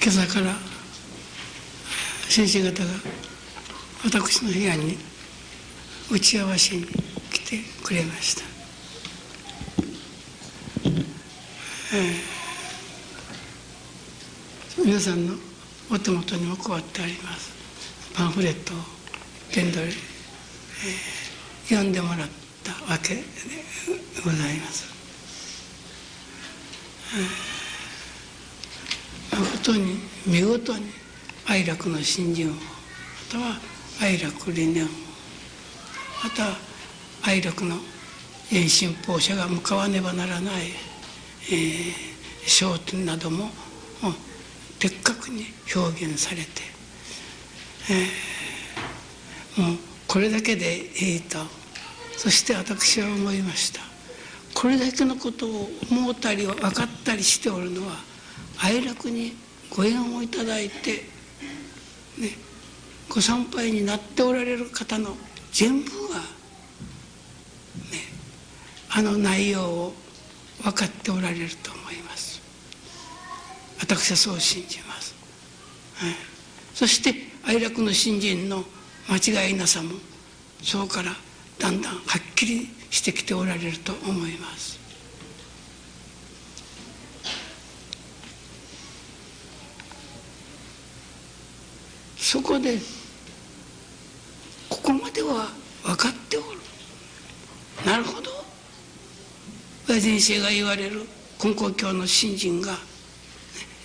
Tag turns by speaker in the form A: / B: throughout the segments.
A: 今朝から先生方が私の部屋に打ち合わせに来てくれました、えー、皆さんのお手元にも配ってあります。パンフレットを現代、えー、読んでもらったわけでございます、えー、誠に見事に愛楽の信心をまたは愛楽理念をまた愛楽の遠信奉者が向かわねばならない、えー、焦点などもも的確に表現されて、えー、もうこれだけでいいと。そして私は思いました。これだけのことを思ったり分かったりしておるのは愛楽にご縁をいただいて、ね、ご参拝になっておられる方の全部が、ね、あの内容を分かっておられると思います。私はそう信じます、はい、そして愛楽の信心の間違いなさもそうからだんだんはっきりしてきておられると思います。こでここまでは分かっておる。なるほど。親先生が言われる根高教の信心が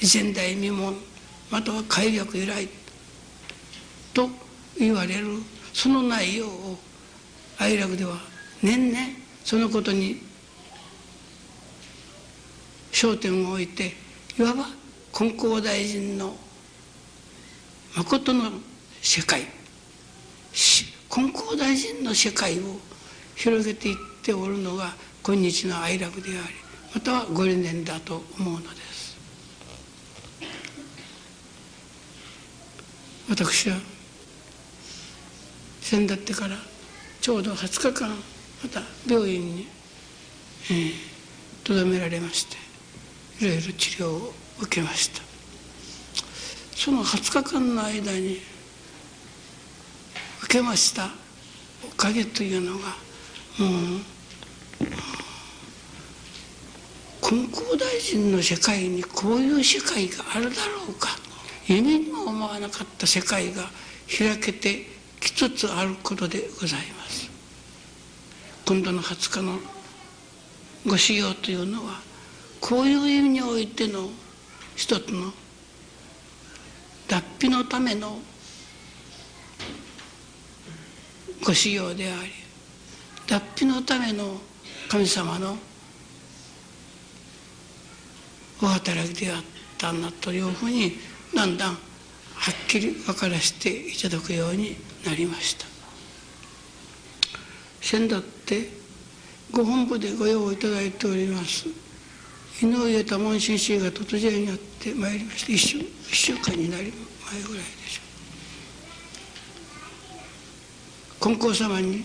A: 前代未聞または戒略由来と言われるその内容を愛楽では年々そのことに焦点を置いていわば金光大臣の誠の世界金光大臣の世界を広げていっておるのが今日の愛楽でありまたはご理念だと思うのです。私は先だってからちょうど20日間また病院にとど、えー、められましていろいろ治療を受けました。その20日間の間に受けました。おかげというのがもう金光大臣の世界にこういう世界があるだろうか。夢にも思わなかった世界が開けてきつつあることでございます。今度の20日のご修行というのはこういう意味においての一つの脱皮のためのご修行であり脱皮のための神様のお働きであったんだというふうにだんだんはっきり分からせていただくようになりました。先だってご本部でご用意いただいております井上多門先生が突然やってまいりまして一週一週間になり前ぐらいでしょう金光様に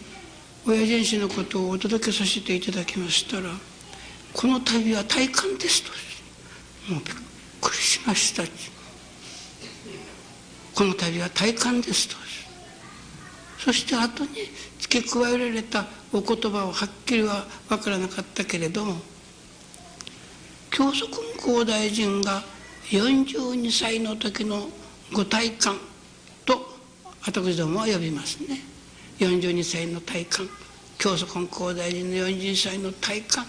A: 親父子のことをお届けさせていただきましたらこの旅は体感です。ともうびっくりしましたこの旅は体感です。とそして後に付け加えられたお言葉をはっきりは分からなかったけれども教祖君光大臣が42歳の時のご体感と私どもは呼びますね。42歳の体感教祖根光大臣の42歳の体感。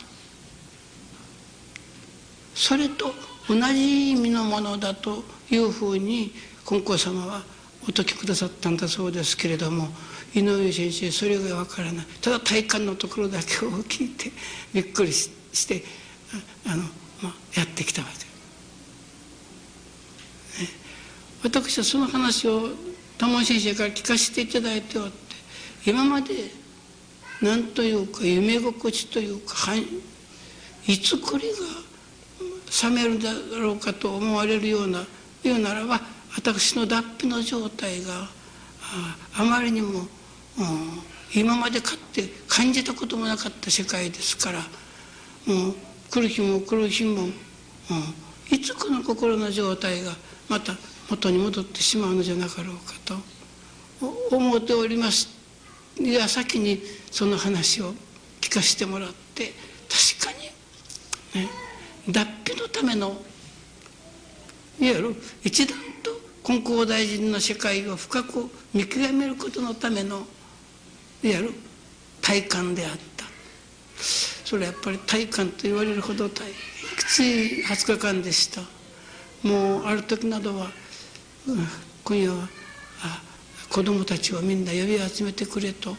A: それと同じ意味のものだというふうに金光様はお説きくださったんだそうですけれども井上先生それがわからない。ただ体感のところだけを聞いてびっくりしてあの、まあ、やってきたわけ、ね、私はその話を玉先生から聞かせていただいておって今まで何というか夢心地というかいつこれが冷めるだろうかと思われるような言うならば私の脱皮の状態があまりにも今までかって感じたこともなかった世界ですからもう来る日も来る日もいつこの心の状態がまた元に戻ってしまうのじゃなかろうかと。思っております。矢先にその話を聞かせてもらって確かに、ね、脱皮のためのいわゆる一段と金光大臣の世界を深く見極めることのためのいわゆる体感であった。それやっぱり体感と言われるほど大変きつい20日間でした。もうある時などは、うん、今夜はあ子供たちをみんな呼び集めてくれと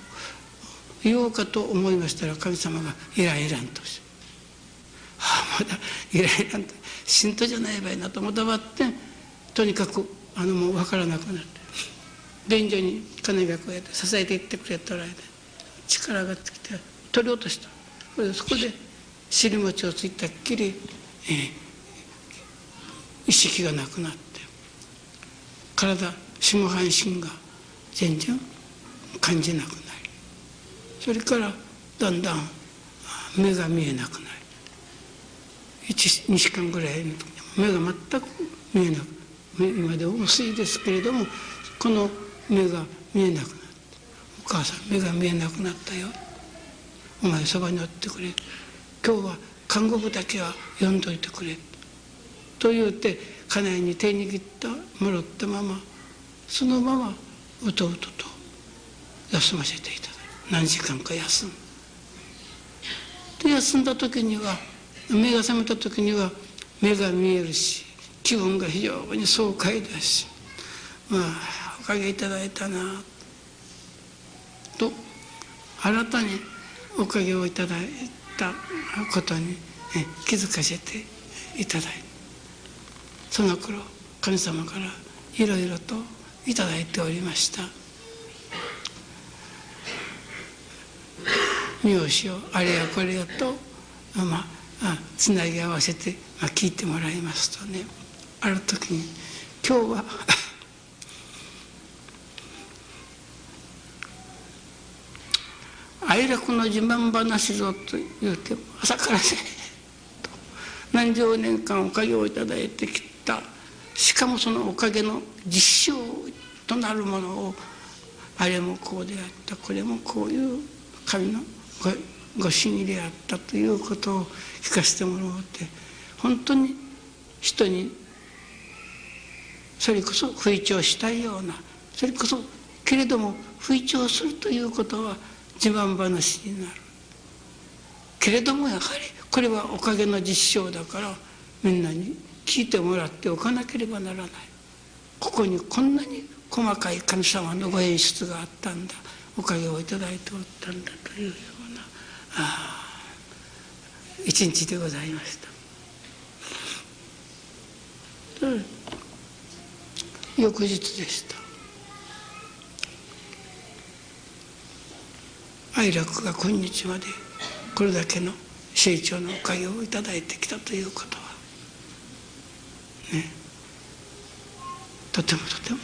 A: 言おうかと思いましたら神様が「いらんいらん」と「ああまだいらんいらん」と信徒じゃない場合なともたばってとにかくあのもう分からなくなって便所に金がこうやって支えていってくれたら力がつきて取り落とした。そこで尻餅をついたっきり、えー、意識がなくなって体下半身が全然感じなくなりそれからだんだん目が見えなくなり12時間ぐらいの時目が全く見えなく今で薄いですけれどもこの目が見えなくなって「お母さん目が見えなくなったよ。お前そばにおってくれ。今日は看護婦だけは呼んどいてくれ」と言うて家内に手握ったもらったままそのままうとうとと休ませていただい何時間か休むで休んだ時には目が覚めた時には目が見えるし気分が非常に爽快だしまあおかげいただいたなと新たにおかげをいただいたことに気づかせていただいたその頃神様からいろいろといただいておりました。名詞をあれやこれやとまあつなぎ合わせて、まあ、聞いてもらいますとねある時に今日は哀楽の自慢話ぞと言うて朝からせと。何十年間おかげをいただいてきた。しかもそのおかげの実証となるものをあれもこうであった。これもこういう神のごご主義であったということを聞かせてもらおうって。本当に人にそれこそ不意調したいようなそれこそけれども不意調するということは自慢話になる。けれどもやはりこれはおかげの実証だからみんなに聞いてもらっておかなければならない。ここにこんなに細かい神様のご演出があったんだ。おかげをいただいておったんだというようなあ一日でございました。うん。翌日でした。愛楽が今日までこれだけの成長のおかげをいただいてきたということはねとてもとても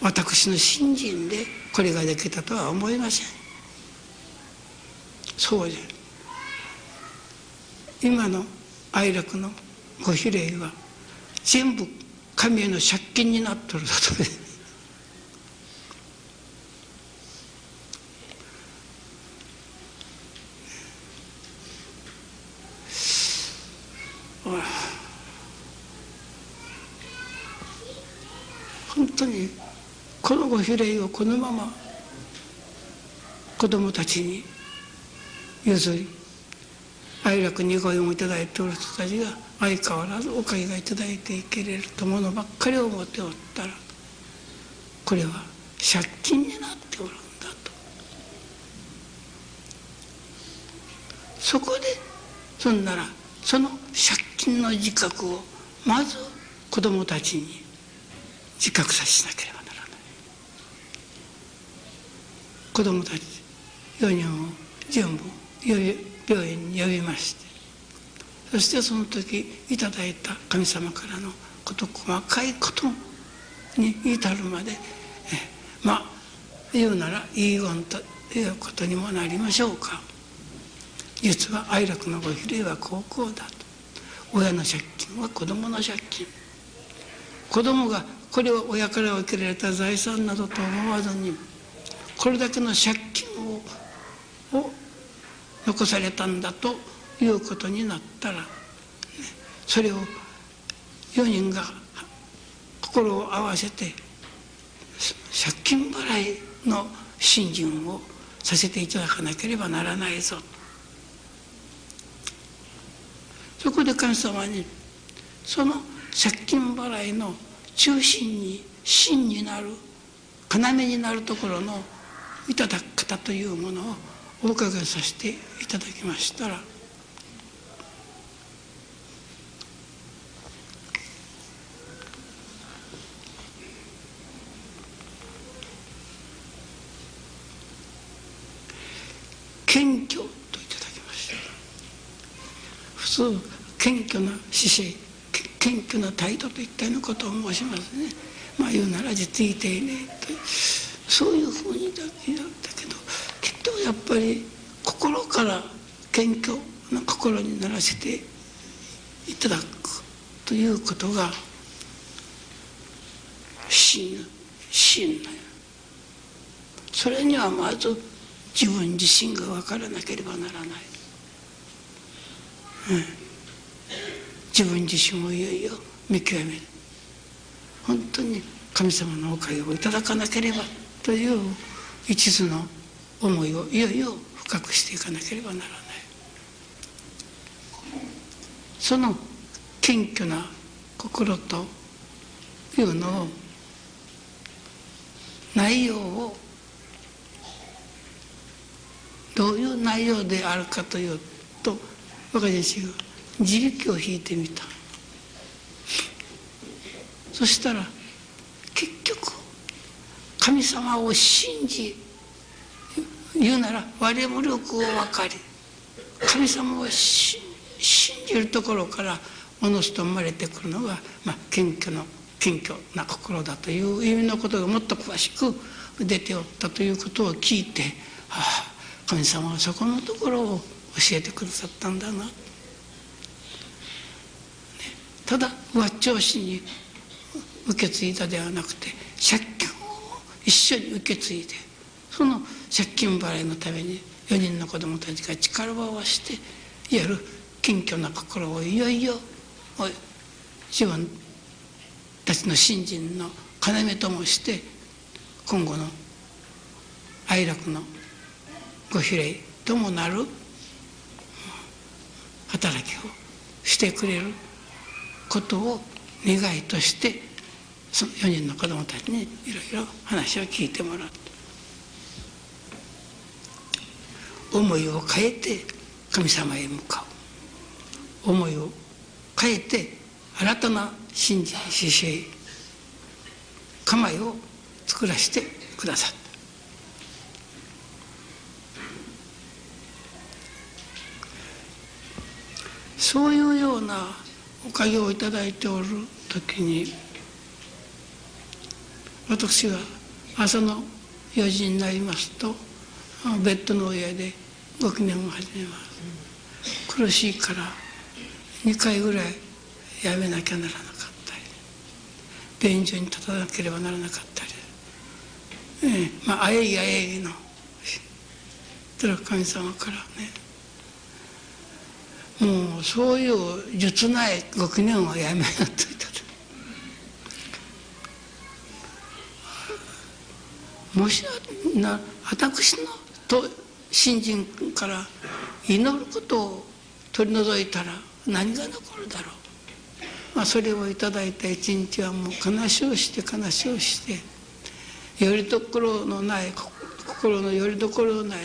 A: 私の信心でこれができたとは思いません。そうで今の愛楽のご比例は全部神への借金になっとるだとね本当にこのご比例をこのまま子供たちに譲り愛楽にご縁をいただいておる人たちが相変わらずおかげがいただいていけれるとものばっかり思っておったらこれは借金になっておるんだと。そこでそんならその借金の自覚をまず子供たちに自覚させなければならない子供たち4人を全部病院に呼びましてそしてその時いただいた神様からのこと細かいことに至るまでえまあ言うなら遺言ということにもなりましょうか。実は愛楽のご比例は高校だと。親の借金は子供の借金。子供がこれを親から受けられた財産などと思わずにこれだけの借金をを残されたんだということになったら、ね、それを4人が心を合わせて借金払いの信心をさせていただかなければならないぞ。そこで神様にその借金払いの中心に真になる要になるところのいただき方というものをお伺いさせていただきましたら謙虚といただきました。普通謙虚な姿勢謙虚な態度といったようなことを申しますね。まあ言うなら実意丁寧とそういうふうにだけだけどきっとやっぱり心から謙虚な心にならせていただくということが真真なそれにはまず自分自身が分からなければならない、うん。自分自身をいよいよ見極める。本当に神様のおかげをいただかなければ。という一途の思いをいよいよ深くしていかなければならないその謙虚な心というのを内容をどういう内容であるかというと私自身が自力を引いてみた。そしたら神様を信じ言うなら我無力を分かり神様を信じるところからおのずと生まれてくるのが、まあ、謙虚の謙虚な心だという意味のことがもっと詳しく出ておったということを聞いて、はあ、神様はそこのところを教えてくださったんだな。ただ上調子に受け継いだではなくて借一緒に受け継いでその借金払いのために4人の子供たちが力を合わせていわゆる謙虚な心をいよいよ自分たちの信心の要ともして今後の哀楽のご比例ともなる働きをしてくれることを願いとしてその4人の子供たちにいろいろ話を聞いてもらう思いを変えて神様へ向かう。思いを変えて新たな信心姿勢構えを作らせてくださった。そういうようなおかげをいただいておる時に私が朝の4時になりますとベッドの上でご機嫌を始めます。苦しいから2回ぐらいやめなきゃならなかったり便所に立たなければならなかったり、ええ、まああえぎあえぎの神様からねもうそういう術ないご記念はやめようと言ったもしな私のと新人から祈ることを取り除いたら何が残るだろう、まあ、それをいただいた一日はもう悲しをして悲しをしてよりどころのない心のよりどころのない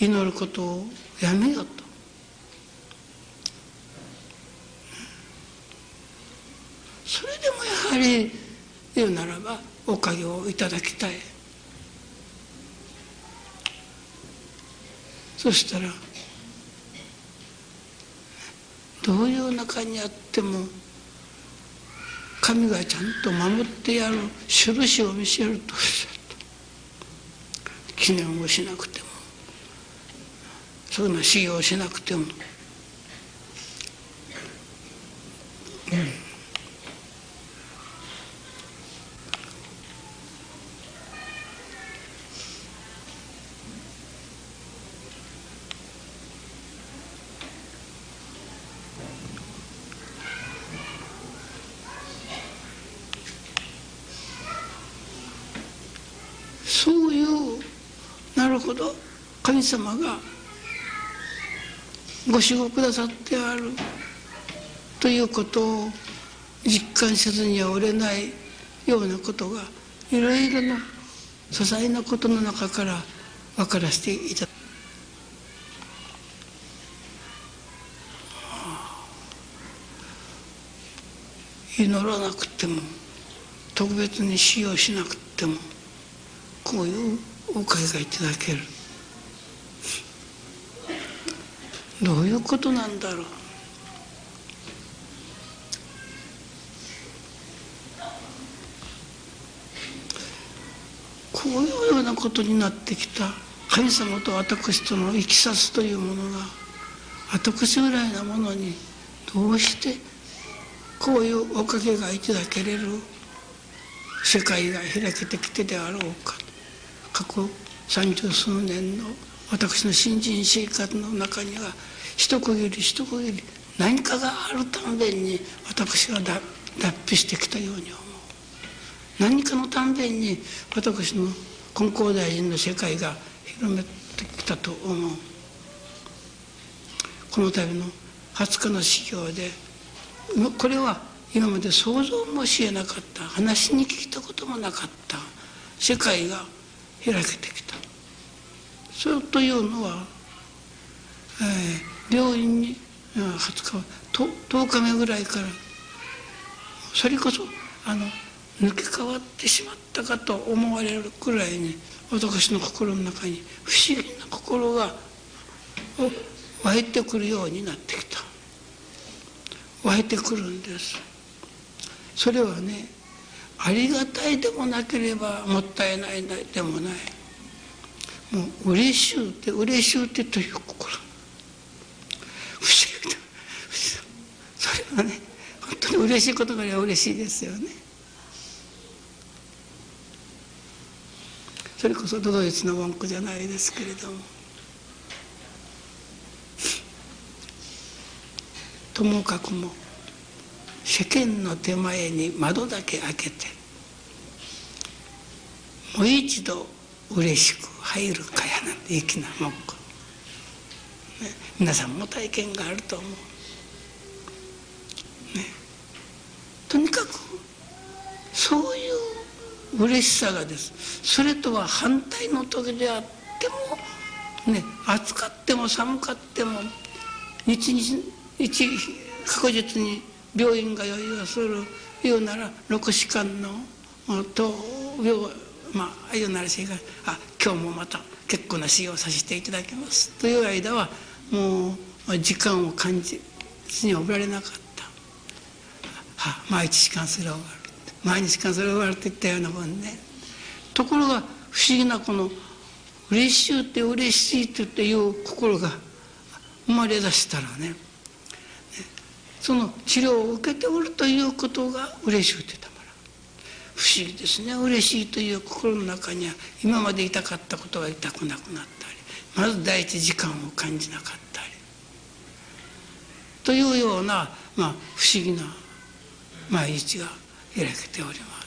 A: 祈ることをやめようと。それでもやはり言うならばおかげをいただきたい。そしたらどういう中にあっても神がちゃんと守ってやる印を見せるとおっしゃった。記念をしなくてもそんな修行しなくても、うん、ほど神様がご守護くださってあるということを実感せずにはおれないようなことがいろいろな些細なことの中から分からせていただ祈らなくても特別に使用しなくてもこういうおかげがいただける。どういうことなんだろう？こういうようなことになってきた。神様と私とのいきさつというものが私ぐらいなものにどうしてこういうおかげがいただけれる？世界が開けてきてであろうか。過去三十数年の私の新人生活の中には一区切り一区切り何かがあるたんびに私は脱皮してきたように思う。何かのたんびに私の金光大臣の世界が広めてきたと思う。この度の20日の修行でこれは今まで想像もしえなかった。話に聞いたこともなかった。世界が開けてきた。それというのは、えー、病院に20日10日目ぐらいからそれこそあの抜け変わってしまったかと思われるくらいに私の心の中に不思議な心が湧いてくるようになってきた。湧いてくるんです。それはねありがたいでもなければもったいないでもない。もう嬉しゅうて嬉しゅうてという心。不思議だ。それはね本当に嬉しいことが嬉しいですよね。それこそ都々逸の文句じゃないですけれども。ともかくも世間の手前に窓だけ開けてもう一度嬉しく入るかやなんて粋な文句、ね、皆さんも体験があると思う、ね、とにかくそういう嬉しさがです。それとは反対の時であってもね暑かっても寒かっても日々一確実に病院が用意をする言うなら六士間の闘病まあ言うならしいがあ今日もまた結構な使用させていただきます。という間はもう時間を感じずにおられなかった。は毎日間すれ終わる。毎日間すれ終わるといったようなもんね。ところが不思議なこの嬉しいって嬉しいっていう心が生まれ出したらねその治療を受けておるということが嬉しくて不思議ですね嬉しいという心の中には今まで痛かったことが痛くなくなったりまず第一時間を感じなかったりというような、まあ、不思議な毎日が開けております。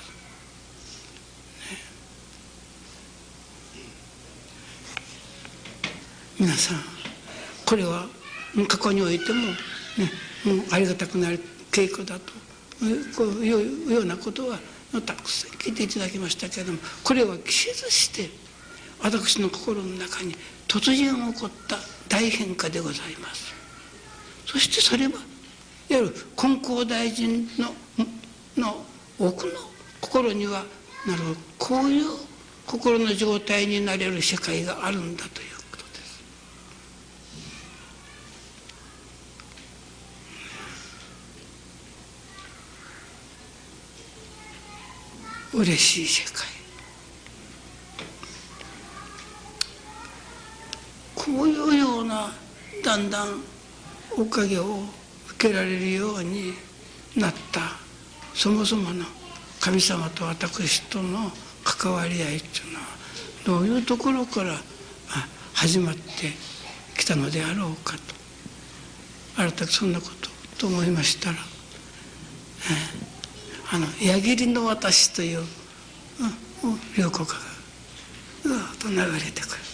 A: ね、皆さんこれは過去においてもねもうありがたくなる稽古だとこういうようなことはたくさん聞いていただきましたけれどもこれは季節して私の心の中に突然起こった大変化でございます。そしてそれはいわゆる金光大臣のの奥の心にはなるほどこういう心の状態になれる世界があるんだという嬉しい世界。こういうようなだんだんおかげを受けられるようになった。そもそもの神様と私との関わり合いっていうのはどういうところから始まってきたのであろうかと。改めてそんなことと思いましたら、えーあの矢切の私という、うん、両国がずっと流れてくる。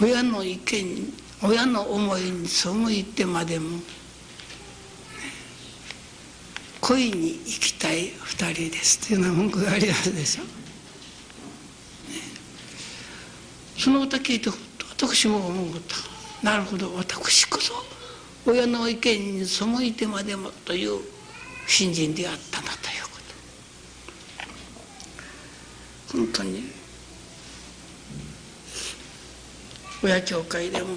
A: 親の意見親の思いに背いてまでも恋に行きたい二人ですというような文句がありますでしょ。その歌聞いて私も思うとなるほど私こそ。親の意見に背いてまでもという信心であったなということ。本当に。親教会でも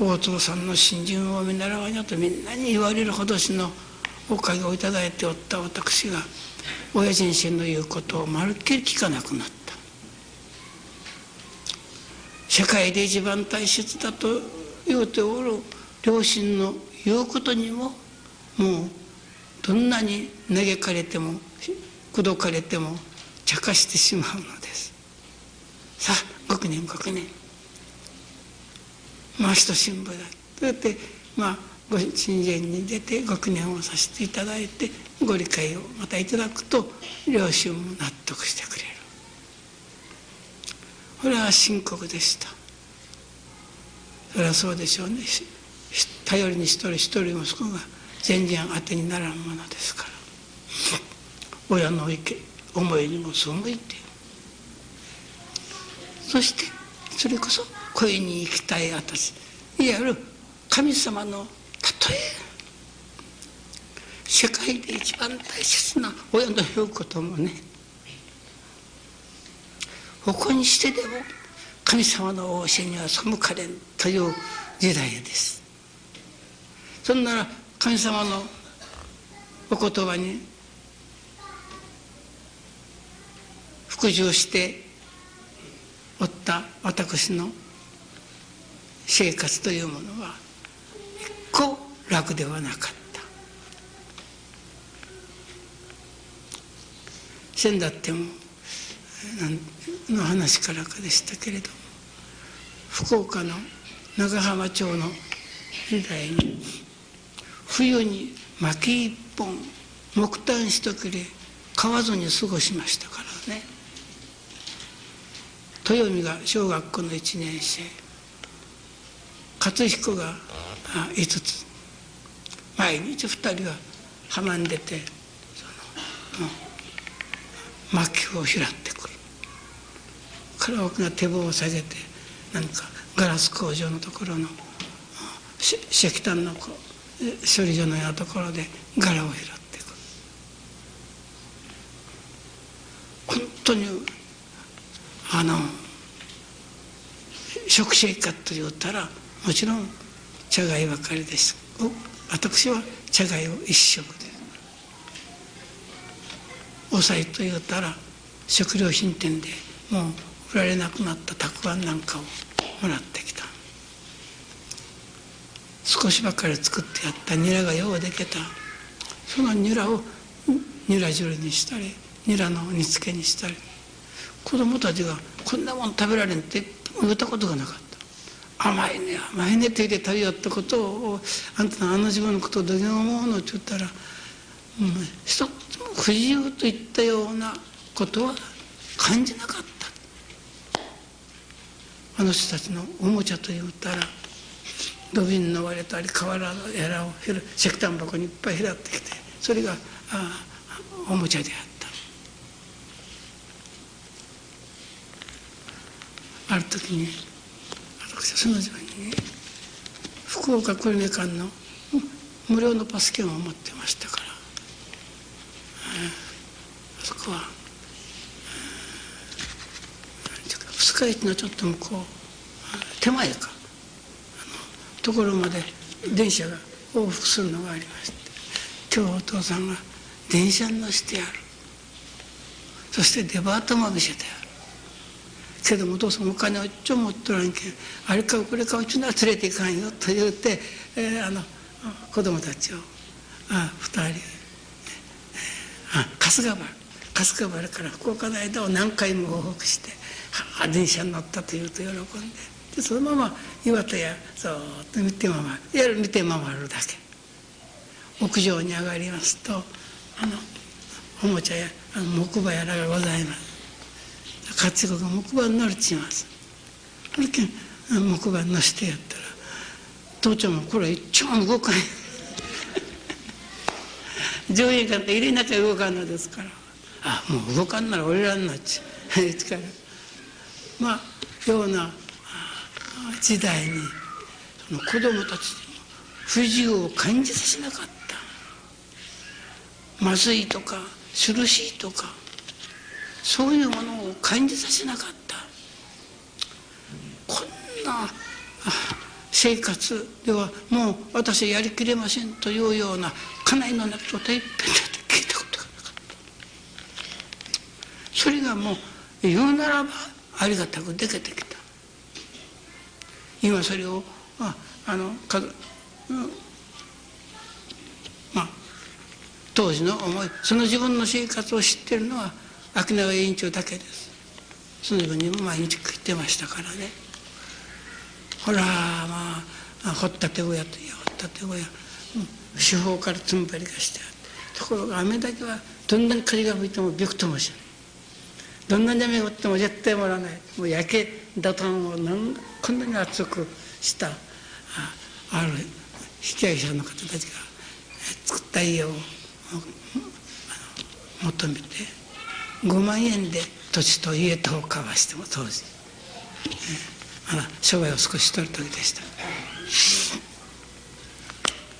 A: 大坪さんの信心を見習わにゃとみんなに言われるほどしのおかげをいただいておった私が親人生の言うことをまるっきり聞かなくなった。世界で一番大切だと言うておる両親の言うことにももうどんなに嘆かれても口説かれても茶化してしまうのです。さあ学年学年まあ人新聞だ。とやってまあご親善に出て学年をさせていただいてご理解をまたいただくと両親も納得してくれる。これは深刻でした。それはそうでしょうね。頼りに一人一人息子が全然当てにならんものですから。親の意見思いにも背いて。そしてそれこそ恋に行きたい私。いわゆる神様の例え。世界で一番大切な親の言うこともね。ここにしてでも神様の教えには背かれんという時代です。そんなら神様のお言葉に服従しておった私の生活というものは一個楽ではなかった。先だってもの話からかでしたけれど。福岡の長浜町の時代に冬に薪一本木炭一切れ買わずに過ごしましたからね。豊美が小学校の1年生。勝彦が5つ。毎日2人が浜に出てその薪を拾ってくる。から大きな手棒を下げて何かガラス工場のところの石炭の処理所のようなところで柄を拾ってく。る本当にあの食生活と言ったらもちろん茶貝ばかりです。私は茶貝を一食でお菜と言ったら食料品店でもう売られなくなったたくあんなんかをもらってきた。少しばかり作ってやった。ニラがようできた。そのニラをニラ汁にしたりニラの煮付けにしたり。子供たちがこんなもん食べられんって言ったことがなかった。甘いね甘いねって言って食べよったことをあんたのあの自分のことをどげん思うのって言ったら、うん、一つも不自由といったようなことは感じなかった。あの人たちのおもちゃと言ったら土瓶の割れたり瓦のやらを石炭箱にいっぱい拾ってきてそれがあおもちゃであった。ある時に私はその時にね福岡久留米間の無料のパス券を持ってましたからあそこは二日市のちょっと向こう手前か。ところまで電車が往復するのがありまして今日お父さんが電車に乗せてやる。そしてデパートも見せてやる。けどもお父さんお金をちょ持っとらんけんあれかこれかうちのは連れていかんよと言って、えー、あの子供たちをあ2人あ春日原。春日原から福岡の間を何回も往復して電車に乗ったというと喜んででそのまま岩手やそっと見て回るやる見て回るだけ。屋上に上がりますとあのおもちゃやあの木馬やらがございます。勝子が木馬に乗りちます。あるけ木馬乗せてやったら父ちゃんもこれ一番動かない 上映館って入れなきゃ動かんのですから。あもう動かんなら俺らになっちゃう。からまあような時代にその子供たちにも不自由を感じさせなかった。まずいとか苦しいとかそういうものを感じさせなかった。こんな生活ではもう私はやりきれませんというような家内の中といっぺんだって聞いたことがなかった。それがもう言うならばありがたくできてきた。今それをああのか、うん、まあ当時の思いその自分の生活を知ってるのは秋永委員長だけです。その自分にも毎日食ってましたからね。ほらまあ掘ったて小屋といや掘ったて小屋、うん、四方からつんばりがしてあって。ところが雨だけはどんなに風が吹いてもびくともしない。どんなに雨が降っても絶対もらわない。もう焼けダタンをなんこんなに熱くしたあある被害者の方たちが作った家を求めて5万円で土地と家とを交わしても当時、あら商売を少し取る時でした。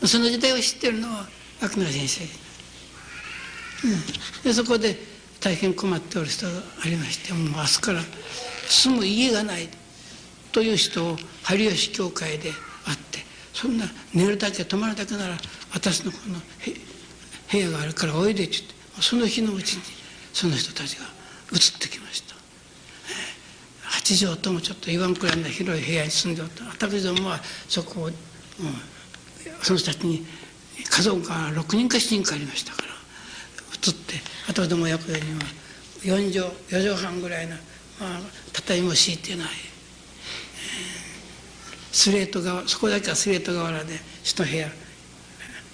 A: その時代を知ってるのは秋野先生、うん、でそこで大変困っておる人がありましてもう明日から住む家がないという人を春吉教会で会ってそんな寝るだけ泊まるだけなら私のこの部屋があるからおいでって言ってその日のうちにその人たちが移ってきました。八畳ともちょっと言わんくらいの広い部屋に住んでおった。私どもはそこを、うん、その人たちに家族が6人か7人かありましたから。移って私ども役員には4畳4畳半ぐらいの、まあ、畳も敷いてない、えー、スレート側そこだけはスレート瓦で一部屋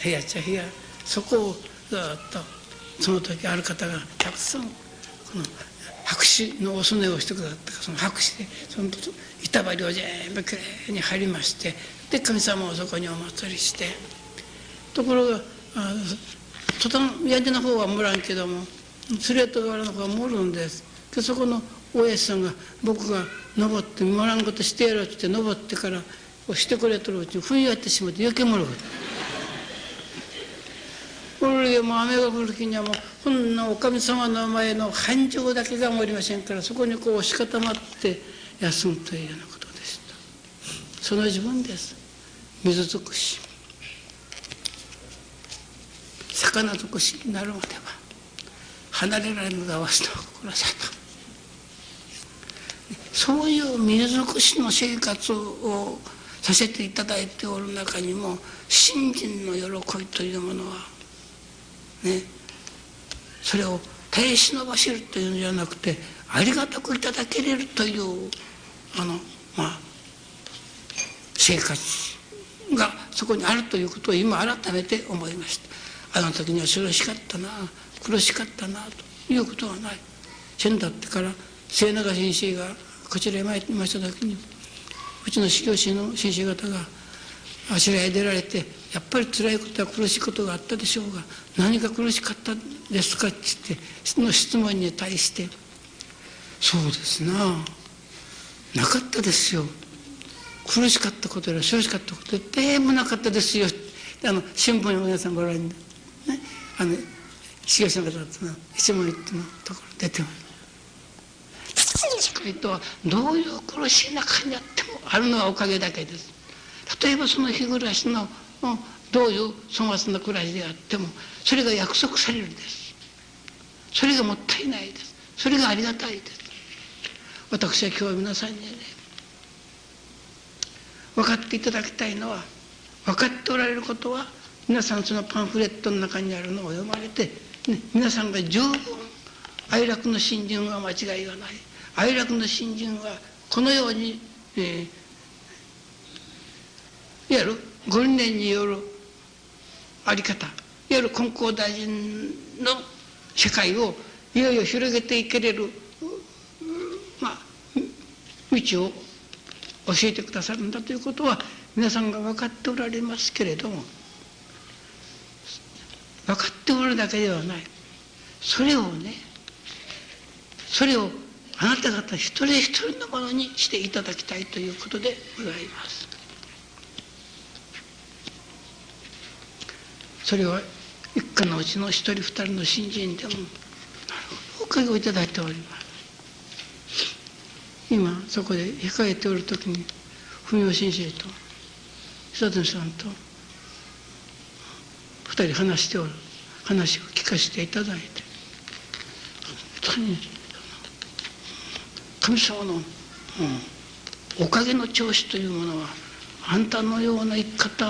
A: 部屋っちゃ部屋そこをずっとその時ある方がたくさんこの白紙のおすねをしてくださったその白紙でその板張りを全部きれいに貼りましてで神様をそこにお祭りしてところが途端屋根の方はもらんけどもスレート柄の方は盛るんです。でそこのおやじさんが僕が登ってもらんことしてやろうって登ってからしてくれとるうちに冬やってしまって余計もるこれでも雨が降る日にはもうこんなおかみ様の前の繁盛だけがおりませんからそこにこう押し固まって休むというようなことでした。その自分です。水尽くし。魚尽くしになるまでは離れられぬがわしの心さとそういう水尽くしの生活をさせていただいておる中にも信心の喜びというものはねそれを耐え忍ばせるというのじゃなくてありがたくいただけれるというあのまあ生活がそこにあるということを今改めて思いました。あの時には苦しかったな苦しかったなということはない。先だってから末永先生がこちらへ参りました時にうちの修行師の先生方があしらへ出られてやっぱり辛いことや苦しいことがあったでしょうが何が苦しかったですかって言ってその質問に対して「そうですななかったですよ。苦しかったことやら苦しかったことでもなかったですよ」あの新聞の皆さんご覧になって。ねあの修行者の方っての一問一句のところ出てます。とはどういう苦しい中にあってもあるのはおかげだけです。例えばその日暮らしのどういう粗末な暮らしであってもそれが約束されるんですそれがもったいないですそれがありがたいです私は今日皆さんにね分かっていただきたいのは分かっておられることは皆さんそのパンフレットの中にあるのを読まれて、ね、皆さんが十分哀楽の信心は間違いがない。哀楽の信心はこのように、えー、いわゆるご理念によるあり方いわゆる金光大臣の世界をいよいよ広げていけれる、まあ、道を教えてくださるんだということは皆さんが分かっておられますけれども分かっておるだけではないそれをねそれをあなた方一人一人のものにしていただきたいということでございます。それは一家のうちの一人二人の新人でもおかげをいただいております今そこで控えておる時に文雄先生と久谷さんと二人話しておる。話を聞かせていただいて。神様の、うん、おかげの調子というものはあんたのような生き方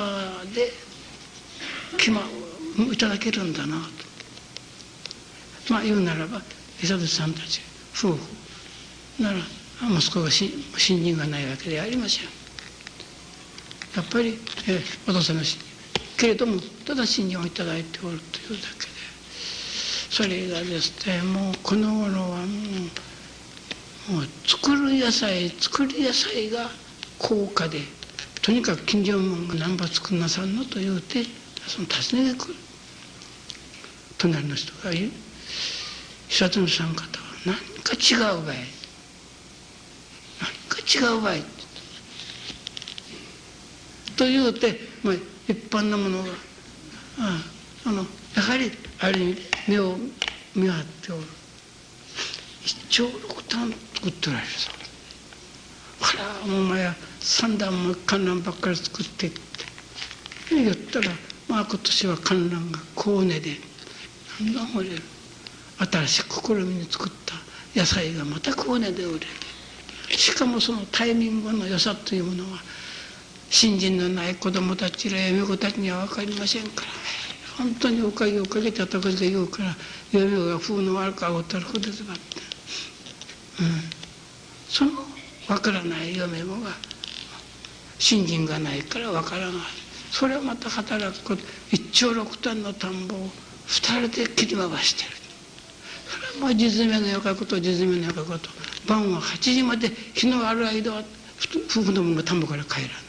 A: で決まいただけるんだなと。まあ言うならば伊佐さんたち夫婦なら息子が信心がないわけではありません。やっぱり、えお父さんのけれどもただ信心をいいておるというだけでそれがですねもうこの頃はもうもう作る野菜作る野菜が高価でとにかく近所の者が何羽作んなさんのと言うてその尋ねてくる隣の人が言う久富さん方は何か違うばい何か違うばいと言うて、まあ、一般の者がああのやはりある意味で目を見張っておる。一丁六段作っておられるそうあらもうまや三段も観覧ばっかり作ってって。言ったらまあ今年は観覧が高値で何段も売れる。新しく試みに作った。野菜がまた高値で売れる。しかもそのタイミングの良さというものは信心のない子供たちや嫁子たちには分かりませんから。本当におかげをかけたところで言うから嫁子が風の悪くあごったらほどずばって、うん、その分からない嫁子が信心がないから分からない。それをまた働くこと一丁六単の田んぼを二人で切り回してる。それはもう地詰めのよかこと地詰めのよかこと。晩は8時まで日のある間は夫婦の者が田んぼから帰らない。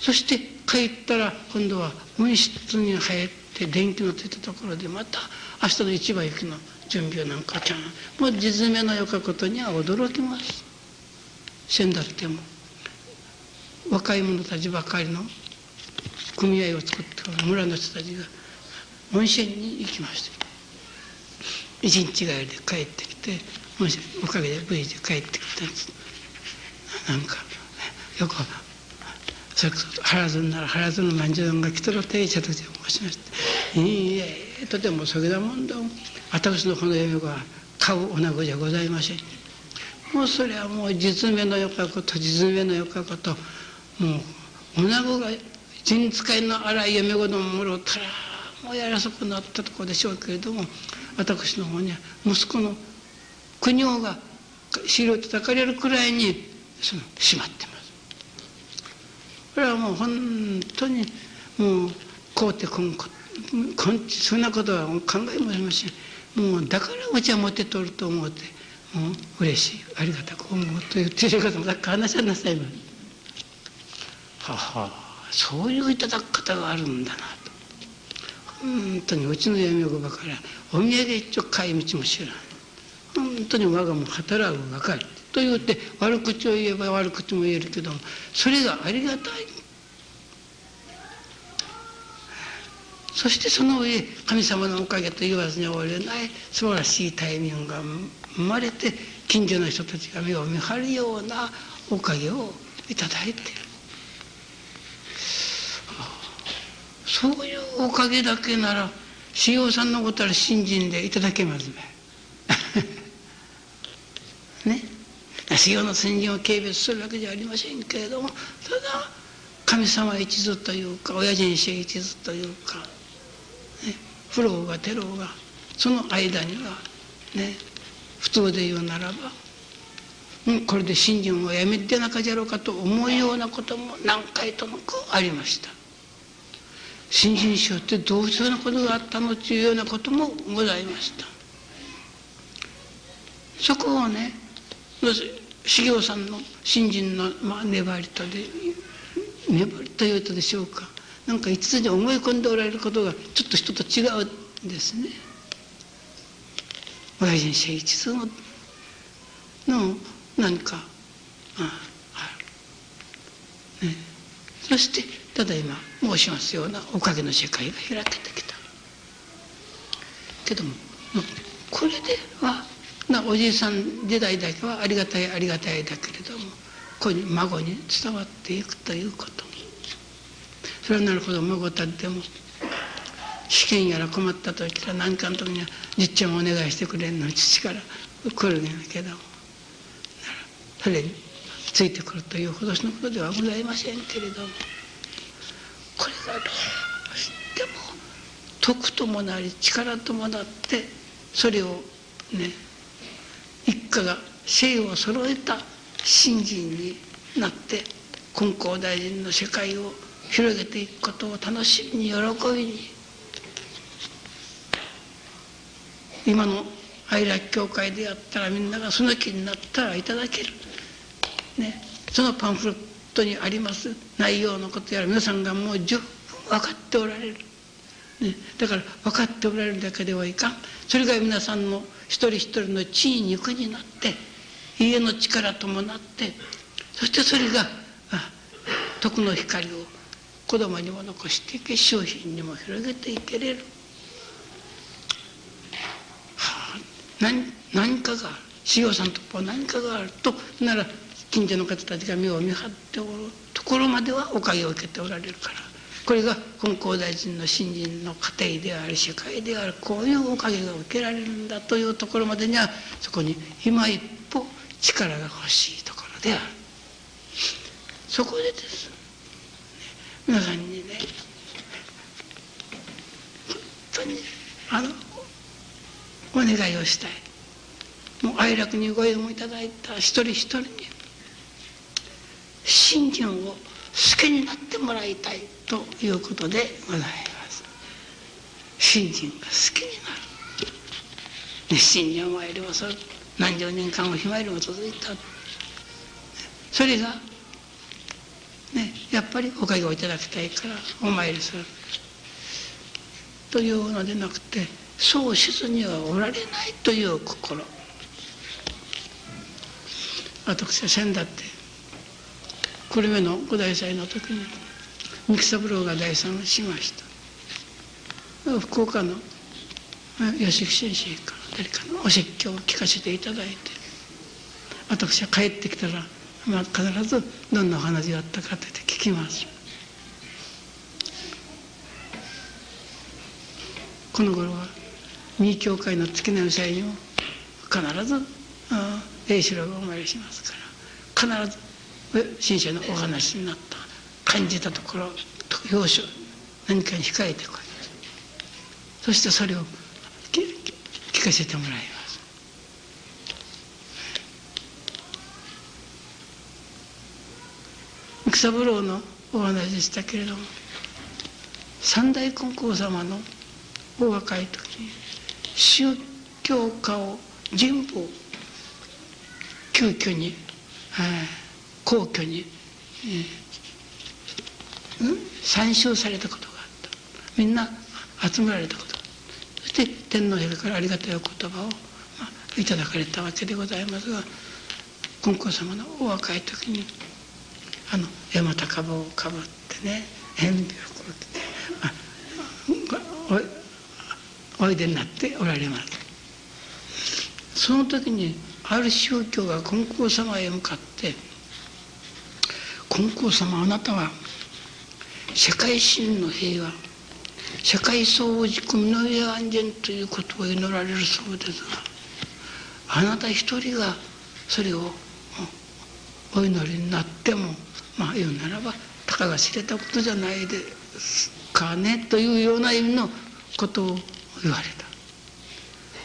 A: そして帰ったら今度は温室に入って電気のついたところでまた明日の市場行きの準備をなんかちゃん。もう地詰めのよかことには驚きます。先だっても。若い者たちばかりの組合を作って村の人たちが温泉に行きました。一日帰りで帰ってきて温泉おかげで無事で帰ってきたんです。なんかよくそれこそ原津なら原津の万寿丼が来とるて茶と申しましたいいえとてもそげだもんだ私のこの嫁は買うおなごじゃございませんもうそれはもう実名のよかこと実名のよかこともう女子が人使いの荒い嫁子のもろたらもうやらそくなったところでしょうけれども私の方には息子の国王が尻を叩かれるくらいにそのしまってますこれはもう本当にもうこうてこんこそんなことは考えもしません。もうだからうちは持ってとると思ってもう嬉しいありがたく思うと言っている方もさっき話しなさいますはは。そういういただく方があるんだなと。本当にうちの闇子ばからお土産一丁買い道も知らない本当に我がも働くばかりと言って悪口を言えば悪口も言えるけどもそれがありがたい。そしてその上神様のおかげと言わずに終われない素晴らしいタイミングが生まれて近所の人たちが目を見張るようなおかげをいただいている。そういうおかげだけなら志陽さんのことは信心でいただけますね。ね修行の先人を軽蔑するわけじゃありませんけれどもただ神様一途というか親人衆一途というか、ね、不老がテロがその間にはね普通で言うならば、うん、これで信心をやめてなかじゃろうかと思うようなことも何回となくありました。新人賞ってどういうようなことがあったのというようなこともございましたそこをね修行さんの信心の、まあ、粘りとで粘りというとでしょうか。なんか一途に思い込んでおられることがちょっと人と違うんですね。親人生一途のの何かあある、ね、そしてただ今申しますようなおかげの世界が開けてきた。けどもこれではなおじいさん時代だけはありがたいありがたいだけれども子に孫に伝わっていくということそれはなるほど孫たっても試験やら困った時ら何かの時にはじっちゃんお願いしてくれるの父から来るんやけどそれについてくるというほどのことではございませんけれどもこれがどうしても徳ともなり力ともなってそれをね一家が生を揃えた信心になって金光大臣の世界を広げていくことを楽しみに喜びに。今の愛楽教会でやったらみんながその気になったらいただける、ね、そのパンフレットにあります。内容のことやら皆さんがもう十分分かっておられる、ね、だから分かっておられるだけではいかん。それが皆さんの一人一人の地位肉になって家の力ともなってそしてそれが徳の光を子供にも残していけ商品にも広げていけれる。何何かがある修行さんとこ何かがあるとなら近所の方たちが目を見張っておるところまではおかげを受けておられるからこれが金光大臣の信心の家庭であり世界であるこういうおかげが受けられるんだというところまでにはそこに今一歩力が欲しいところである。そこでです、ね、皆さんにね本当にあのお願いをしたい。もう愛楽にご縁をいただいた一人一人に信心を好きになってもらいたい。ということでございます。信心が好きになる。熱心にお参りをする何十年間もひまわりも続いた。それがねやっぱりおかげをいただきたいからお参りする。というのでなくてそうしずにはおられないという心。私は先だって久留米の五大祭の時に三木三郎が第三をしました福岡の吉木先生か誰かのお説教を聞かせていただいて。私は帰ってきたら、まあ、必ずどんなお話があったかって聞きます。この頃は二教会の月の祭にも必ず栄四郎がお参りしますから必ず新社のお話になった。感じたところ要所何かに控えてこい。そしてそれを聞かせてもらいます。育三郎のお話でしたけれども三大金光様のお若い時に宗教家を人部急遽に、えー皇居に、えー、参照されたことがあった。みんな集められたこと。そして天皇陛下からありがたいお言葉を、まあ、いただかれたわけでございますが金光様のお若い時にあの山高帽をかぶってね塩ビをこうっておいでになっておられます。その時にある宗教が金光様へ向かって「金光様あなたは世界真の平和世界相応軸身の上安全ということを祈られるそうですがあなた一人がそれをお祈りになってもまあ言うならばたかが知れたことじゃないですかねというような意味のことを言われた。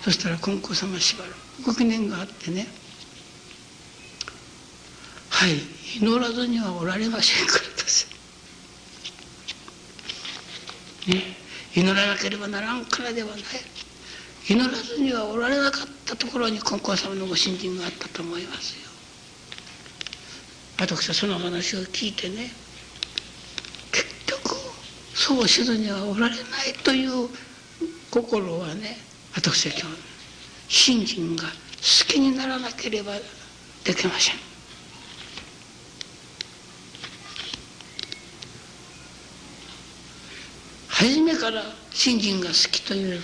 A: そしたら金光様しばらくご記念があってね「はい祈らずにはおられませんから」です祈らなければならんからではない祈らずにはおられなかったところに金光様のご信心があったと思いますよ私はその話を聞いてね結局そうせずにはおられないという心はね私は今日信心が好きにならなければできません。初めから信心が好きという、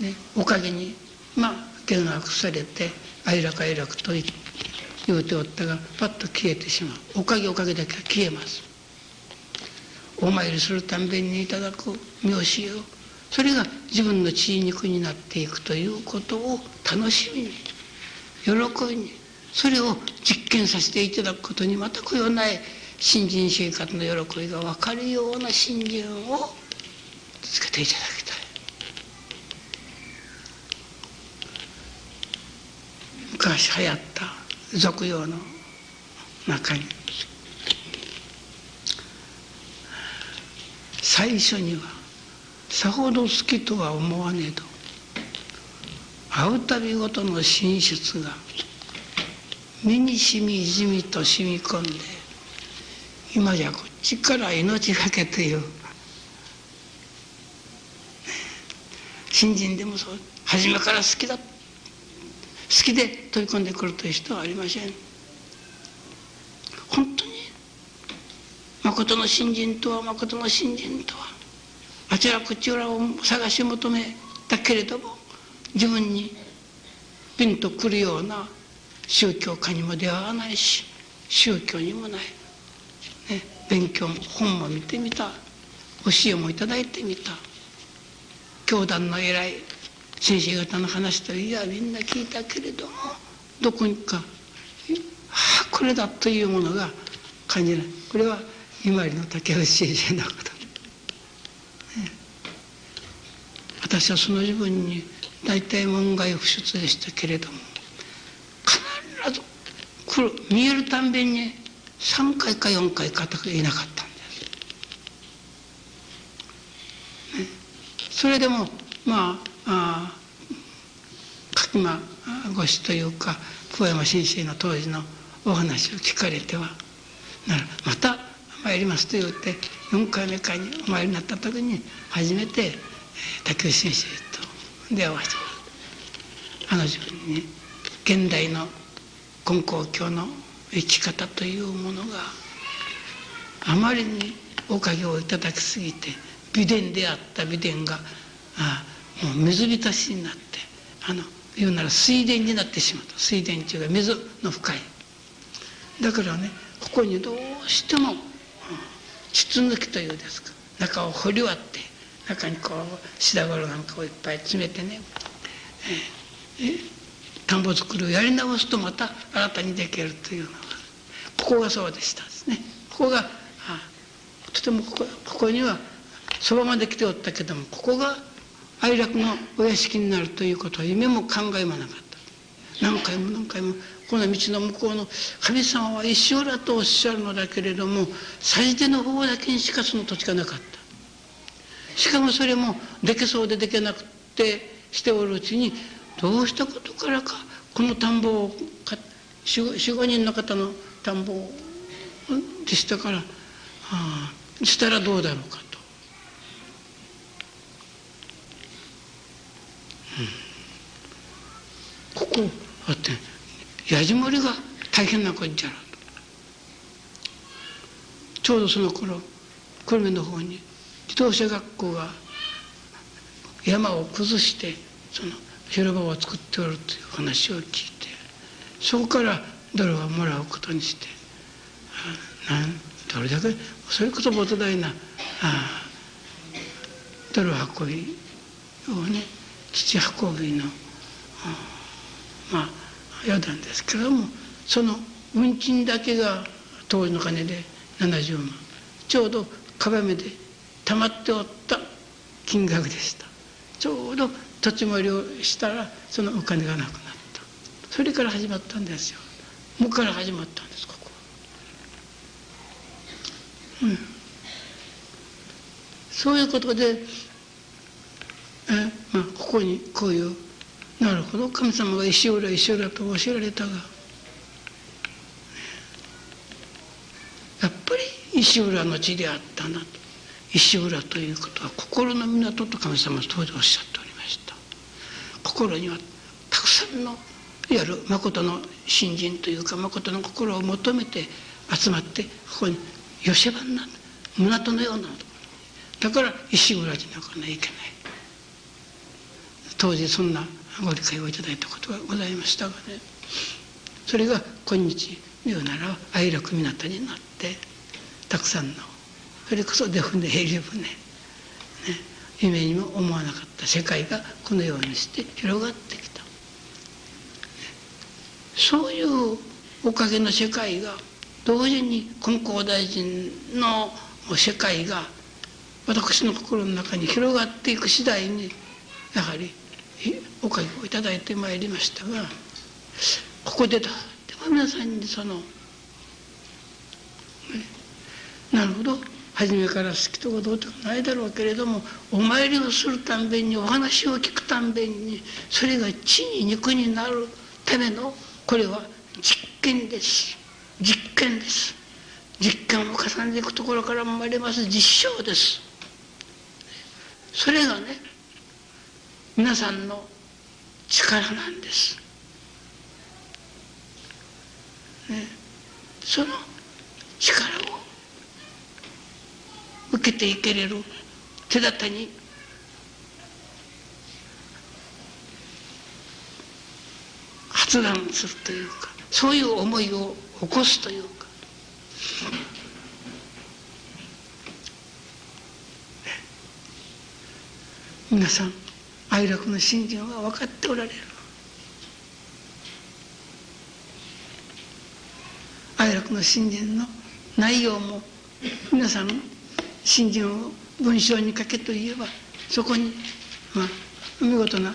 A: ね、おかげにまあ見学されて哀楽哀楽と言うておったがパッと消えてしまう。おかげおかげだけは消えます。お参りするたんびにいただく名詞をそれが自分の血肉になっていくということを楽しみに喜びにそれを実験させていただくことにまたこよない新人生活の喜びが分かるような信心をつけていただきたい。昔流行った俗用の中に最初にはさほど好きとは思わねえと会うたびごとの進出が身にしみじみと染み込んで今じゃこっちから命がけという新人でもそう。初めから好きだ。好きで飛び込んでくるという人はありません。本当に。誠の新人とは誠の新人とはあちらこちらを探し求めたけれども自分にピンとくるような宗教家にも出会わないし宗教にもない、ね、勉強も本も見てみた。教えもいただいてみた。教団の偉い先生方の話といやみんな聞いたけれどもどこにかああこれだというものが感じない。これは今里の竹内先生のこと、ね、私はその自分に大体門外不出でしたけれども必ず来る見えるたんびに3回か4回かといなかったんです。ね、それでもまあ柿間越しというか久山先生の当時のお話を聞かれてはならまた参りますと言って4回目かにお参りになった時に初めて竹内先生と出会わせたあの自分にね現代の根高教の生き方というものがあまりにおかげをいただきすぎて美伝であった美伝があもう水浸しになってあの言うなら水田になってしまった。水田中が水の深い。だからねここにどうしても筒抜きというですか中を掘り割って中にこうシダゴロなんかをいっぱい詰めてね、えー、田んぼ作りをやり直すとまた新たにできるというのはここがそうでしたですね。ここがとてもここここにはそばまで来ておったけどもここが哀楽のお屋敷になるということは夢も考えもなかった。何回も何回もこの道の向こうの神様は一生だとおっしゃるのだけれども祭手の方だけにしかその土地がなかった。しかもそれもできそうでできなくてしておるうちにどうしたことからかこの田んぼを45人の方の田んぼでしたから、はあ、したらどうだろうかここあってやじ盛りが大変なこっちゃろ。ちょうどその頃久留米の方に自動車学校が山を崩してその広場を作っておるという話を聞いてそこから泥をもらうことにしてなんどれだけそれこそ膨大なあ泥運びをね土運びのまあやだんですけどもその運賃だけが当時の金で70万。ちょうど壁目で溜まっておった金額でした。ちょうど土地盛りをしたらそのお金がなくなった。それから始まったんですよ。もうから始まったんですここは、うん、そういうことでえ、まあ、ここにこういうなるほど。神様が石浦石浦と教えられたが。やっぱり石浦の地であったなと。石浦ということは心の港と神様は当時おっしゃっておりました。心にはたくさんのいわゆる誠の信心というか誠の心を求めて集まってここに寄せ場になる港のようなところだから石浦じゃなくないけない。当時そんなご理解をいただいたことがございましたがねそれが今日のようなら愛楽港になってたくさんのそれこそ出船平流船、ね、夢にも思わなかった世界がこのようにして広がってきた。そういうおかげの世界が同時に金光大臣の世界が私の心の中に広がっていく次第にやはりおかげをいただいてまいりましたがここでだ。でも皆さんにその、ね、なるほど。初めから好きとかどうとかないだろうけれどもお参りをするたんびにお話を聞くたんびにそれが地に肉になるためのこれは実験です。実験です。実験を重ねていくところから生まれます。実証です。それがね皆さんの力なんです。ね、その力を受けていけれる手立てに発願するというかそういう思いを起こすというか。皆さん愛楽の信心は分かっておられる。愛楽の信心の内容も皆さん信心を文章に書けといえばそこに、まあ、見事な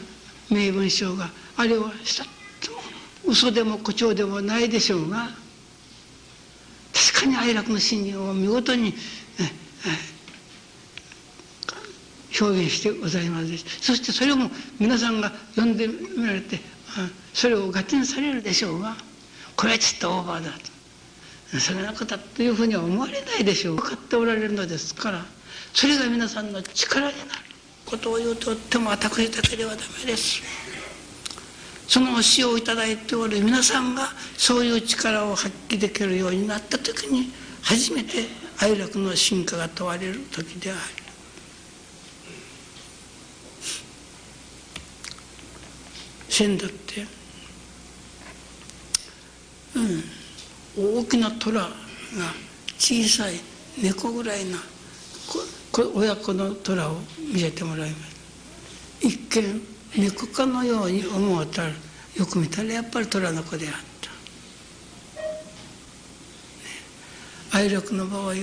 A: 名文章があれはした嘘でも誇張でもないでしょうが確かに愛楽の信心を見事に、え表現してございますそしてそれも皆さんが読んでみられてそれを合点されるでしょうがこれはちょっとオーバーだと。それなことだというふうには思われないでしょう。分かっておられるのですから。それが皆さんの力になることを言うとっても私だけではダメです。その教えを頂いておる皆さんがそういう力を発揮できるようになった時に初めて愛楽の進化が問われる時である。線だって。うん。大きな虎が小さい猫ぐらいな親子の虎を見せてもらいます。一見猫かのように思うたらよく見たらやっぱり虎の子であった、ね、愛楽の場合は、ね、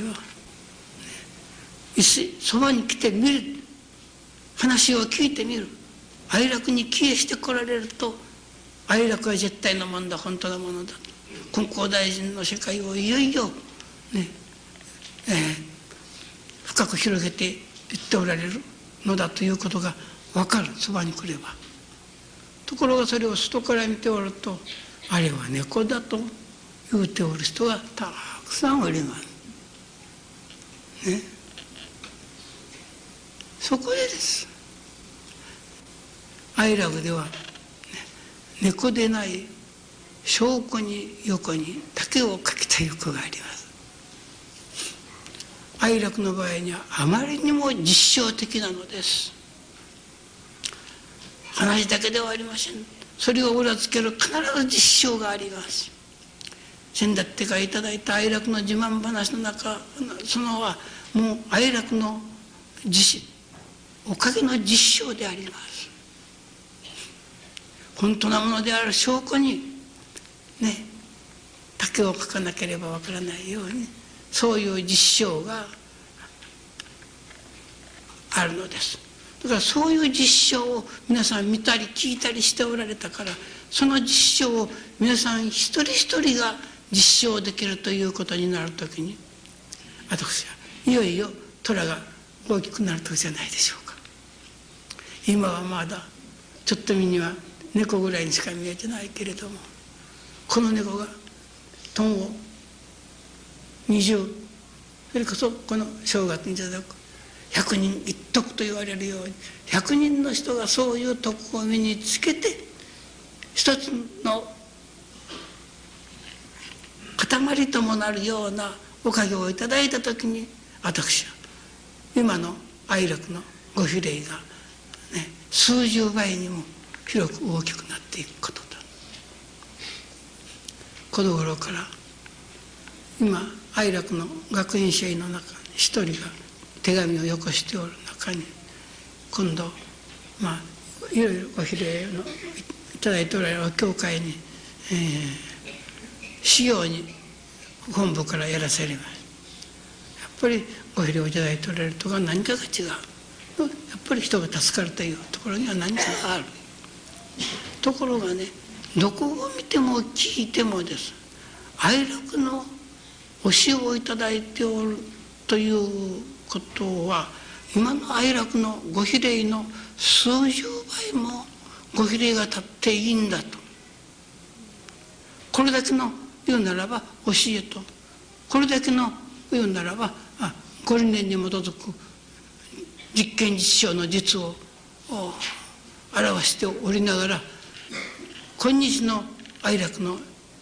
A: そばに来てみる。話を聞いてみる。愛楽に帰依してこられると愛楽は絶対のもんだ本当のものだ。金光大臣の世界をいよいよねえー、深く広げていっておられるのだということが分かる。そばに来れば。ところがそれを外から見ておるとあれは猫だと言うておる人がたくさんおります。ね。そこでです。愛楽では、ね、猫でない証拠に横に竹をかけた欲があります。愛楽の場合にはあまりにも実証的なのです。話だけではありません。それを裏付ける必ず実証があります。先だってからいただいた愛楽の自慢話の中そのはもう愛楽の自おかげの実証であります。本当なものである証拠にね竹を書かなければわからないようにそういう実証があるのです。だからそういう実証を皆さん見たり聞いたりしておられたからその実証を皆さん一人一人が実証できるということになる時に私はいよいよ虎が大きくなる時じゃないでしょうか。今はまだちょっと身には猫ぐらいにしか見えてないけれどもこの猫がトンを20それこそこの正月にいただく百人一徳と言われるように百人の人がそういう徳を身につけて一つの塊ともなるようなおかげをいただいた時に私は今の愛楽のご比例が、ね、数十倍にも広く大きくなっていくことだ。この頃から今愛楽の学院生の中に一人が手紙をよこしておる中に今度まあいろいろご比例のいただいておられる教会に、えー、修行に本部からやらせればやっぱりご比例をいただいておられるとか何かが違う。やっぱり人が助かるというところには何かがある。ところがねどこを見ても聞いてもです。愛楽の教えをいただいておるということは今の愛楽のご比例の数十倍もご比例が立っていいんだと。これだけの言うならば教えと。これだけの言うならばあご理念に基づく実験実証の実を表しておりながら今日の愛楽の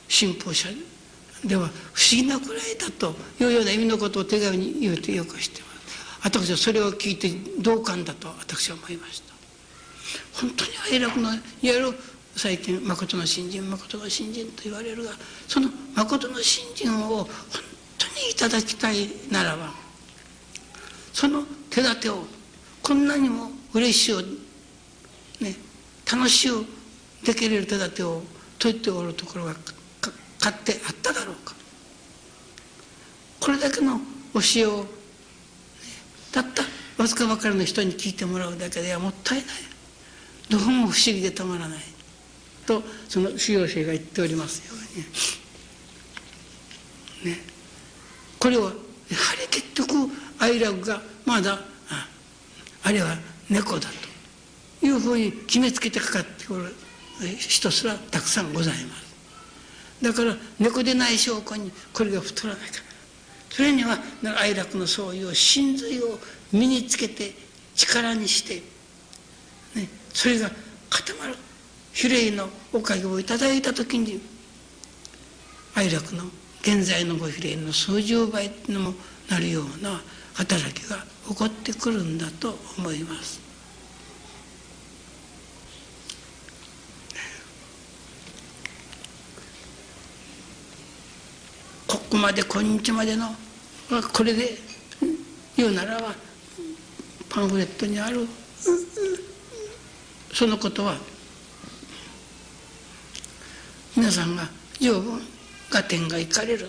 A: 信奉者では不思議なくらいだというような意味のことを手紙に言うとよくしてます。私はそれを聞いて同感だと私は思いました。本当に愛楽のいわゆる最近誠の信心誠の信心と言われるがその誠の信心を本当にいただきたいならばその手立てをこんなにも嬉しいを楽しいをできる手立てを説いておるところが買ってあっただろうか。これだけの教えをたったわずかばかりの人に聞いてもらうだけではもったいない。どうも不思議でたまらない。とその修行生が言っておりますように。ね。これはやはり結局愛楽がまだあれは猫だと。いうふうに決めつけてかかってくる人すらたくさんございますだから猫でない証拠にこれが太らないからそれには愛楽のそういう真髄を身につけて力にして、ね、それが固まる比例のおかげをいただいた時に愛楽の現在のご比例の数十倍にもなるような働きが起こってくるんだと思います。ここまで今日までのこれで言うならばパンフレットにある。そのことは皆さんが十分合点が行かれる。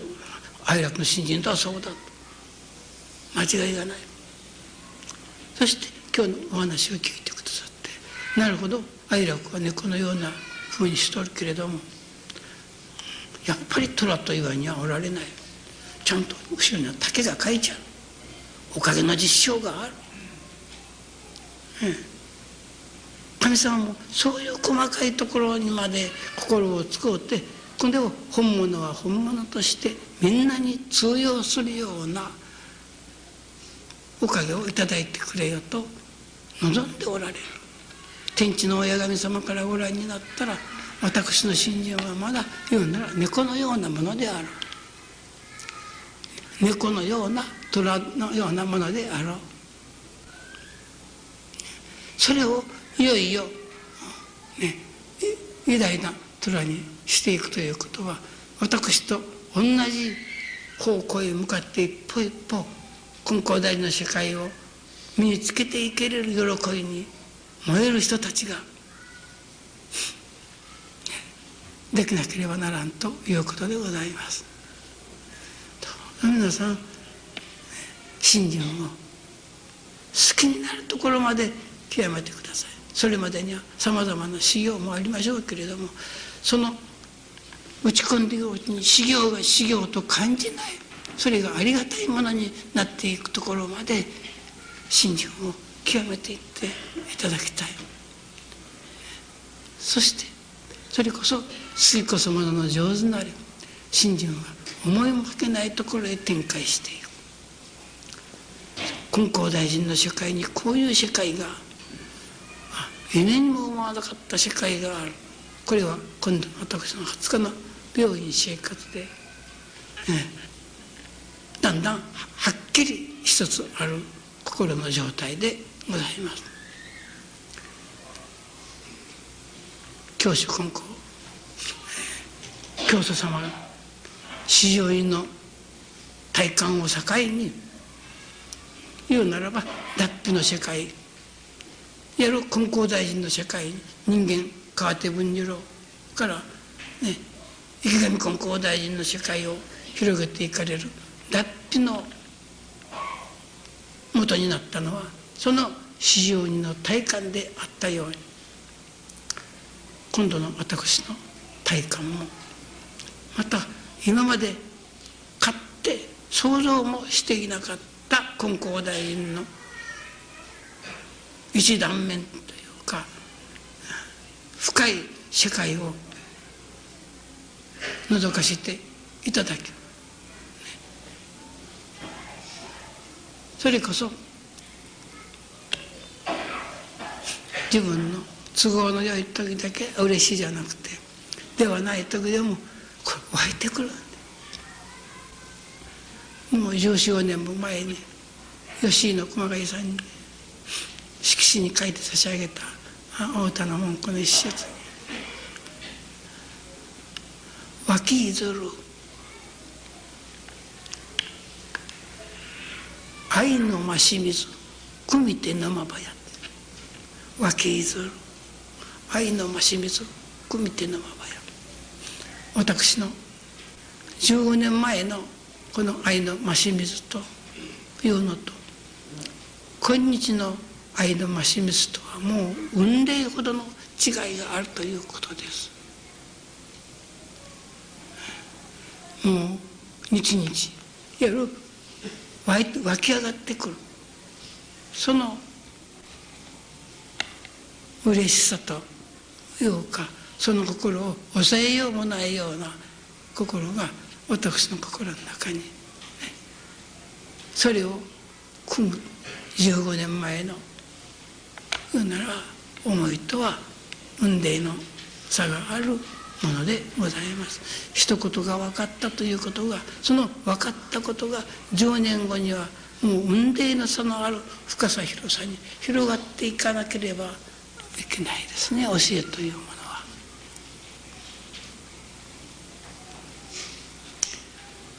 A: 愛楽の新人とはそうだと。間違いがない。そして今日のお話を聞いてくださってなるほど愛楽は猫のようなふうにしとるけれどもやっぱり虎と岩にはおられない。ちゃんと後ろには竹が書いちゃう。おかげの実証がある、神様もそういう細かいところにまで心を使うてこれを本物は本物としてみんなに通用するようなおかげをいただいてくれよと望んでおられる。天地の親神様からご覧になったら私の信心はまだ言うなら猫のようなものである。猫のような虎のようなものであろう。それをいよいよ、ね、偉大な虎にしていくということは私と同じ方向へ向かって一歩一歩金光大の世界を身につけていける喜びに燃える人たちができなければならんということでございます。皆さん信心を好きになるところまで極めてくださいそれまでにはさまざまな修行もありましょうけれどもその打ち込んでいくうちに修行が修行と感じないそれがありがたいものになっていくところまで信心を極めていっていただきたいそしてそれこそ次こそものの上手なれ信心は思いもかけないところへ展開していく金光大臣の世界にこういう世界が夢にも思わなかった世界があるこれは今度私の20日の病院生活で、ね、だんだんはっきり一つある心の状態でございます。教師金光教祖様が四条院の体感を境に言うならば脱皮の世界やる金光大臣の世界に人間川手文次郎からね池上金光大臣の世界を広げていかれる脱皮の元になったのはその四条人の体感であったように今度の私の体感もまた今まで勝って想像もしていなかった金光大臣の一断面というか深い世界を覗かせていただきそれこそ自分の都合の良い時だけ嬉しいじゃなくてではない時でもこれ湧いてくるもう14年も前に吉井の熊谷さんに色紙に書いて差し上げた太田の文句の一節。に「湧きいずる。愛の増し水くみて生ばや」湧きいずる。愛の増し水くみて生ばや。私の15年前のこの愛の増し水というのと今日の愛の増し水とはもう雲霊ほどの違いがあるということです。もう日々やる湧き上がってくる。その嬉しさというかその心を抑えようもないような心が私の心の中に、ね、それを組む15年前の言うなら思いとは運命の差があるものでございます。一言が分かったということがその分かったことが10年後にはもう運命の差のある深さ広さに広がっていかなければいけないですね。教えというものは。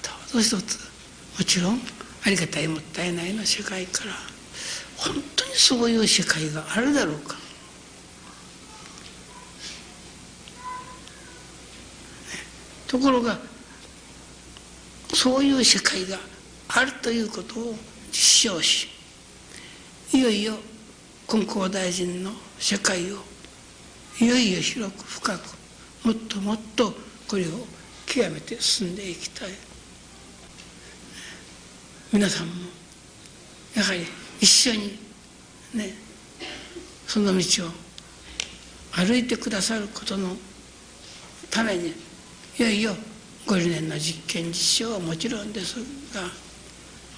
A: どう一つ。もちろんありがたいもったいないの世界から。本当にそういう世界があるだろうか。ところがそういう世界があるということを実証しいよいよ金光大臣の世界をいよいよ広く深くもっともっとこれを極めて進んでいきたい。皆さんもやはり一緒にねその道を歩いてくださることのためにいよいよご理念の実験実証はもちろんですが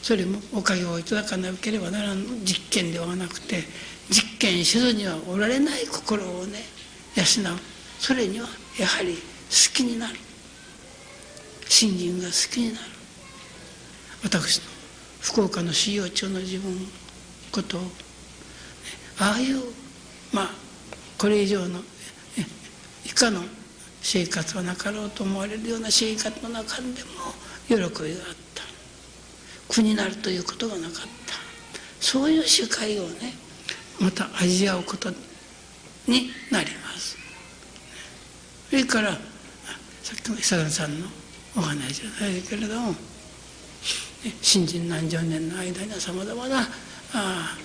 A: それもおかげをいただかなければならん実験ではなくて実験せずにはおられない心をね養う。それにはやはり好きになる。信心が好きになる。私の福岡の修行中の自分こと。をああいうまあこれ以上の以下の生活はなかろうと思われるような生活の中でも喜びがあった。苦になるということがなかった。そういう世界をねまた味わうことになります。それからさっきの久田さんのお話じゃないけれども新人何十年の間にはさまざまなあ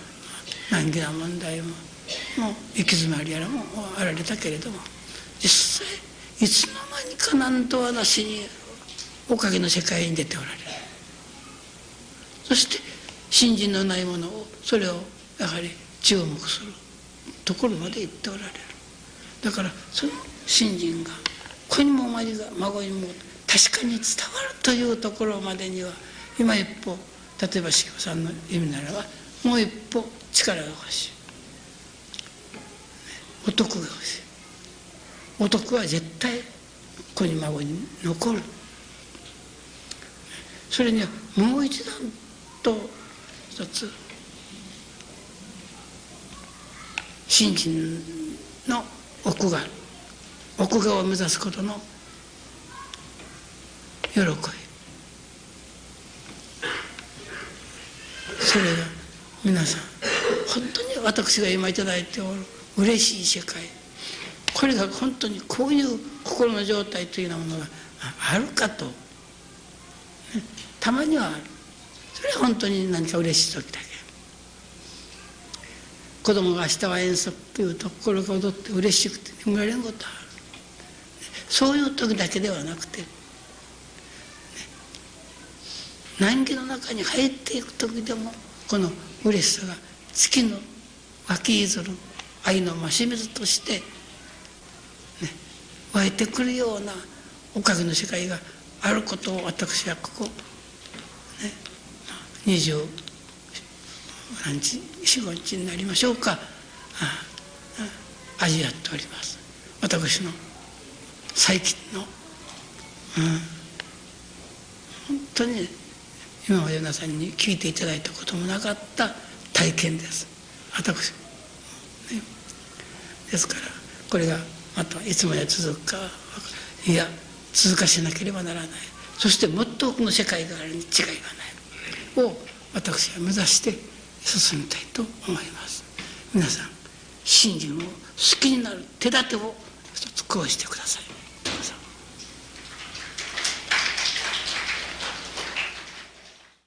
A: 難儀な問題ももう行き詰まりやらもあられたけれども実際いつの間にかなんと私におかげの世界に出ておられる。そして信心のないものをそれをやはり注目するところまで行っておられる。だからその信心が子にも孫にも確かに伝わるというところまでには今一歩例えば茂さんの意味ならばもう一歩力が欲しい。男が欲しい。男は絶対子に孫に残る。それにはもう一段と一つ信心の奥が奥側を目指すことの喜び。それが皆さん。本当に私が今頂いておる。嬉しい世界。これが本当にこういう心の状態というようなものがあるかと、ね、たまにはある。それは本当に何か嬉しい時だけ。子供が明日は遠足というと心が踊って嬉しくて眠られんことある。そういう時だけではなくて、ね、難儀の中に入っていく時でもこの嬉しさが月の湧き出る愛の増し水として、ね、湧いてくるようなおかげの世界があることを私はここ、ね、二十何日四五日になりましょうか味わっております。私の最近の、うん、本当に今まで皆さんに聞いていただいたこともなかった体験です。私、ね、ですからこれがまたいつまで続くかい。や続かせなければならない。そしてもっと多くの世界があるに違いがない。を私は目指して進みたいと思います。皆さん信心を好きになる手立てを一つこうしてください。